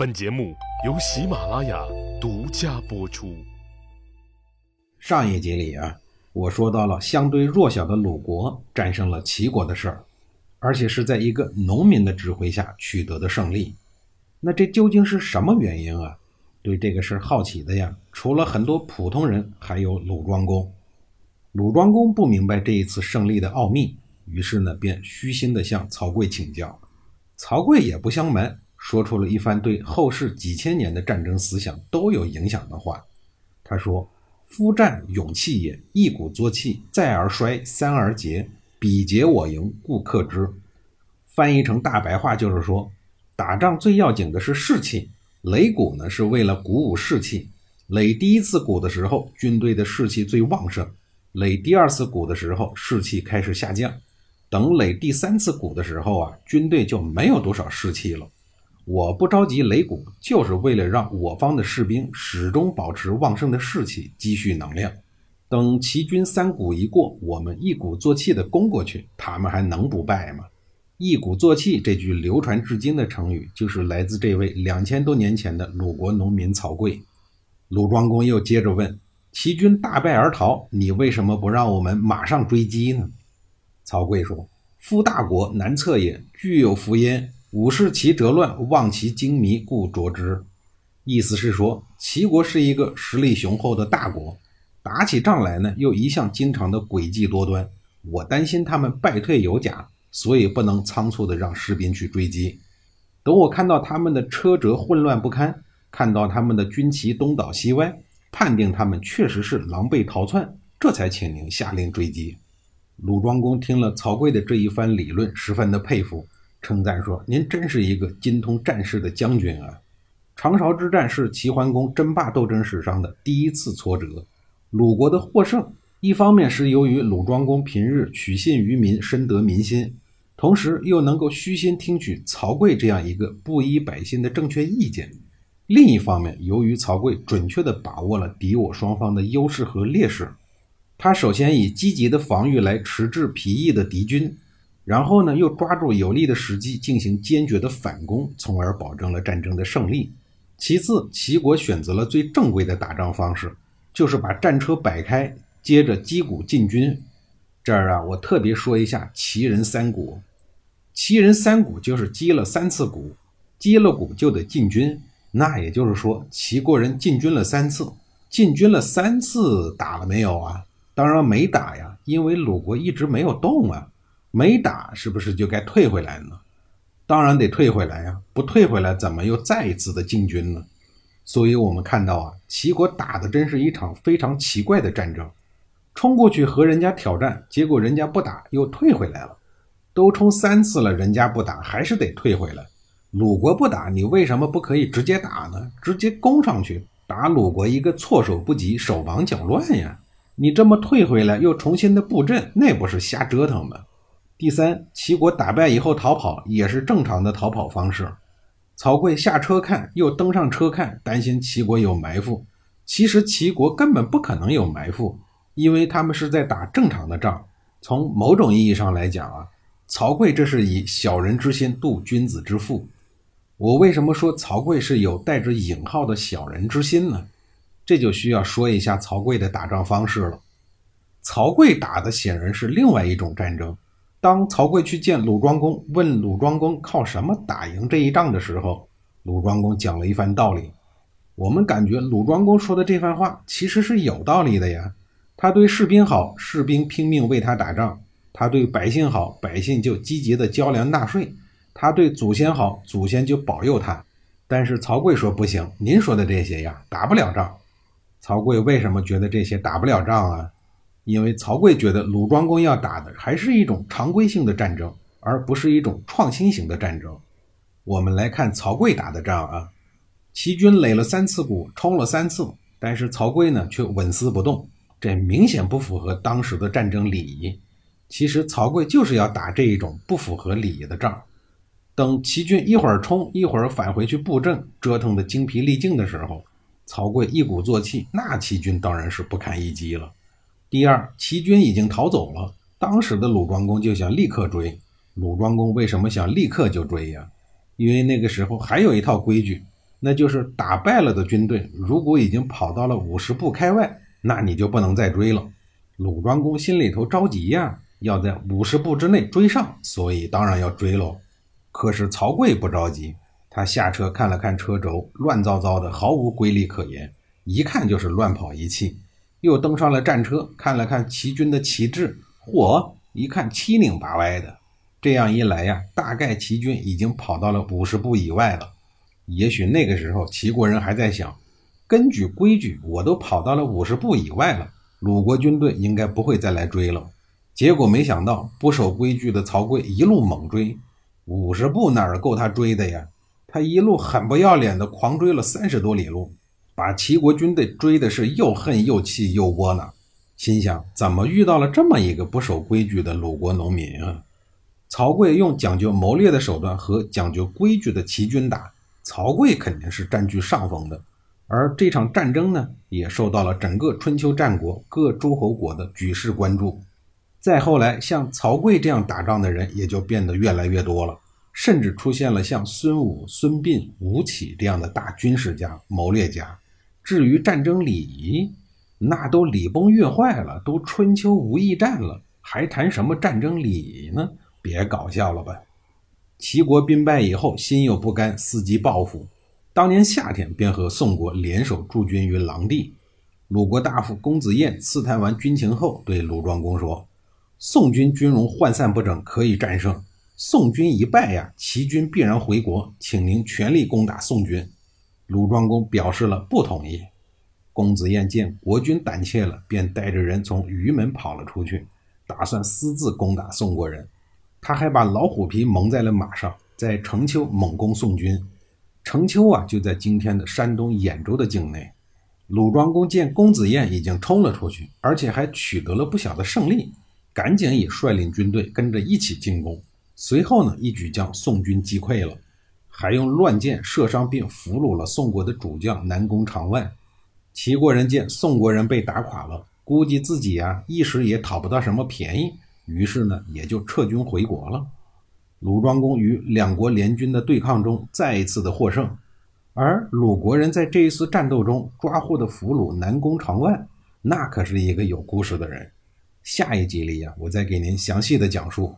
本节目由喜马拉雅独家播出。上一集里啊，我说到了相对弱小的鲁国战胜了齐国的事儿，而且是在一个农民的指挥下取得的胜利。那这究竟是什么原因啊？对这个事儿好奇的呀，除了很多普通人，还有鲁庄公。鲁庄公不明白这一次胜利的奥秘，于是呢，便虚心地向曹刿请教。曹刿也不相瞒，说出了一番对后世几千年的战争思想都有影响的话。他说。夫战勇气也，一鼓作气，再而衰，三而竭，彼竭我盈，故克之。翻译成大白话就是说，打仗最要紧的是士气。擂鼓呢，是为了鼓舞士气。擂第一次鼓的时候，军队的士气最旺盛；擂第二次鼓的时候，士气开始下降。等擂第三次鼓的时候啊，军队就没有多少士气了。我不着急擂鼓，就是为了让我方的士兵始终保持旺盛的士气，积蓄能量。等齐军三鼓一过，我们一鼓作气地攻过去，他们还能不败吗？一鼓作气这句流传至今的成语，就是来自这位两千多年前的鲁国农民曹刿。鲁庄公又接着问：齐军大败而逃，你为什么不让我们马上追击呢？曹刿说：“夫大国难测也，具有福焉。”武士其折乱，望其精迷，故着之。意思是说，齐国是一个实力雄厚的大国，打起仗来呢，又一向经常的诡计多端。我担心他们败退有假，所以不能仓促的让士兵去追击。等我看到他们的车辙混乱不堪，看到他们的军旗东倒西歪，判定他们确实是狼狈逃窜，这才请您下令追击。鲁庄公听了曹刿的这一番理论，十分的佩服。称赞说：“您真是一个精通战事的将军啊！”长勺之战是齐桓公争霸斗争史上的第一次挫折。鲁国的获胜，一方面是由于鲁庄公平日取信于民，深得民心，同时又能够虚心听取曹刿这样一个布衣百姓的正确意见；另一方面，由于曹刿准确地把握了敌我双方的优势和劣势，他首先以积极的防御来迟滞疲役的敌军。然后呢，又抓住有利的时机进行坚决的反攻，从而保证了战争的胜利。其次，齐国选择了最正规的打仗方式，就是把战车摆开，接着击鼓进军。这儿啊，我特别说一下齐人三鼓。齐人三鼓就是击了三次鼓，击了鼓就得进军。那也就是说，齐国人进军了三次，进军了三次，打了没有啊？当然没打呀，因为鲁国一直没有动啊。没打，是不是就该退回来呢？当然得退回来呀！不退回来，怎么又再一次的进军呢？所以，我们看到啊，齐国打的真是一场非常奇怪的战争。冲过去和人家挑战，结果人家不打，又退回来了。都冲三次了，人家不打，还是得退回来。鲁国不打，你为什么不可以直接打呢？直接攻上去，打鲁国一个措手不及，手忙脚乱呀！你这么退回来，又重新的布阵，那不是瞎折腾吗？第三，齐国打败以后逃跑也是正常的逃跑方式。曹刿下车看，又登上车看，担心齐国有埋伏。其实齐国根本不可能有埋伏，因为他们是在打正常的仗。从某种意义上来讲啊，曹刿这是以小人之心度君子之腹。我为什么说曹刿是有带着引号的小人之心呢？这就需要说一下曹刿的打仗方式了。曹刿打的显然是另外一种战争。当曹刿去见鲁庄公，问鲁庄公靠什么打赢这一仗的时候，鲁庄公讲了一番道理。我们感觉鲁庄公说的这番话其实是有道理的呀。他对士兵好，士兵拼命为他打仗；他对百姓好，百姓就积极的交粮纳税；他对祖先好，祖先就保佑他。但是曹刿说不行，您说的这些呀，打不了仗。曹刿为什么觉得这些打不了仗啊？因为曹刿觉得鲁庄公要打的还是一种常规性的战争，而不是一种创新型的战争。我们来看曹刿打的仗啊，齐军垒了三次鼓，冲了三次，但是曹刿呢却纹丝不动，这明显不符合当时的战争礼仪。其实曹刿就是要打这一种不符合礼仪的仗。等齐军一会儿冲，一会儿返回去布阵，折腾的精疲力尽的时候，曹刿一鼓作气，那齐军当然是不堪一击了。第二，齐军已经逃走了。当时的鲁庄公就想立刻追。鲁庄公为什么想立刻就追呀？因为那个时候还有一套规矩，那就是打败了的军队，如果已经跑到了五十步开外，那你就不能再追了。鲁庄公心里头着急呀，要在五十步之内追上，所以当然要追喽。可是曹刿不着急，他下车看了看车轴，乱糟糟的，毫无规律可言，一看就是乱跑一气。又登上了战车，看了看齐军的旗帜，嚯，一看七拧八歪的。这样一来呀，大概齐军已经跑到了五十步以外了。也许那个时候齐国人还在想，根据规矩，我都跑到了五十步以外了，鲁国军队应该不会再来追了。结果没想到，不守规矩的曹刿一路猛追，五十步哪儿够他追的呀？他一路很不要脸的狂追了三十多里路，把齐国军队追的是又恨又气又窝囊，心想怎么遇到了这么一个不守规矩的鲁国农民啊？曹刿用讲究谋略的手段和讲究规矩的齐军打。曹刿肯定是占据上风的，而这场战争呢，也受到了整个春秋战国各诸侯国的举世关注。再后来，像曹刿这样打仗的人也就变得越来越多了，甚至出现了像孙武、孙膑、吴起这样的大军事家、谋略家。至于战争礼仪，那都礼崩乐坏了，都春秋无义战了，还谈什么战争礼仪呢？别搞笑了吧！齐国兵败以后，心有不甘，伺机报复。当年夏天，便和宋国联手驻军于狼地。鲁国大夫公子燕刺探完军情后，对鲁庄公说：“宋军军容涣散不整，可以战胜。宋军一败呀，齐军必然回国，请您全力攻打宋军。”鲁庄公表示了不同意。公子燕见国君胆怯了，便带着人从臾门跑了出去，打算私自攻打宋国人。他还把老虎皮蒙在了马上，在城丘猛攻宋军。城丘啊，就在今天的山东兖州的境内。鲁庄公见公子燕已经冲了出去，而且还取得了不小的胜利，赶紧也率领军队跟着一起进攻。随后呢，一举将宋军击溃了，还用乱箭射伤并俘虏了宋国的主将南宫长万。齐国人见宋国人被打垮了，估计自己啊一时也讨不到什么便宜。于是呢，也就撤军回国了。鲁庄公与两国联军的对抗中，再一次的获胜。而鲁国人在这一次战斗中抓获的俘虏南宫长万，那可是一个有故事的人。下一集里呀，我再给您详细的讲述。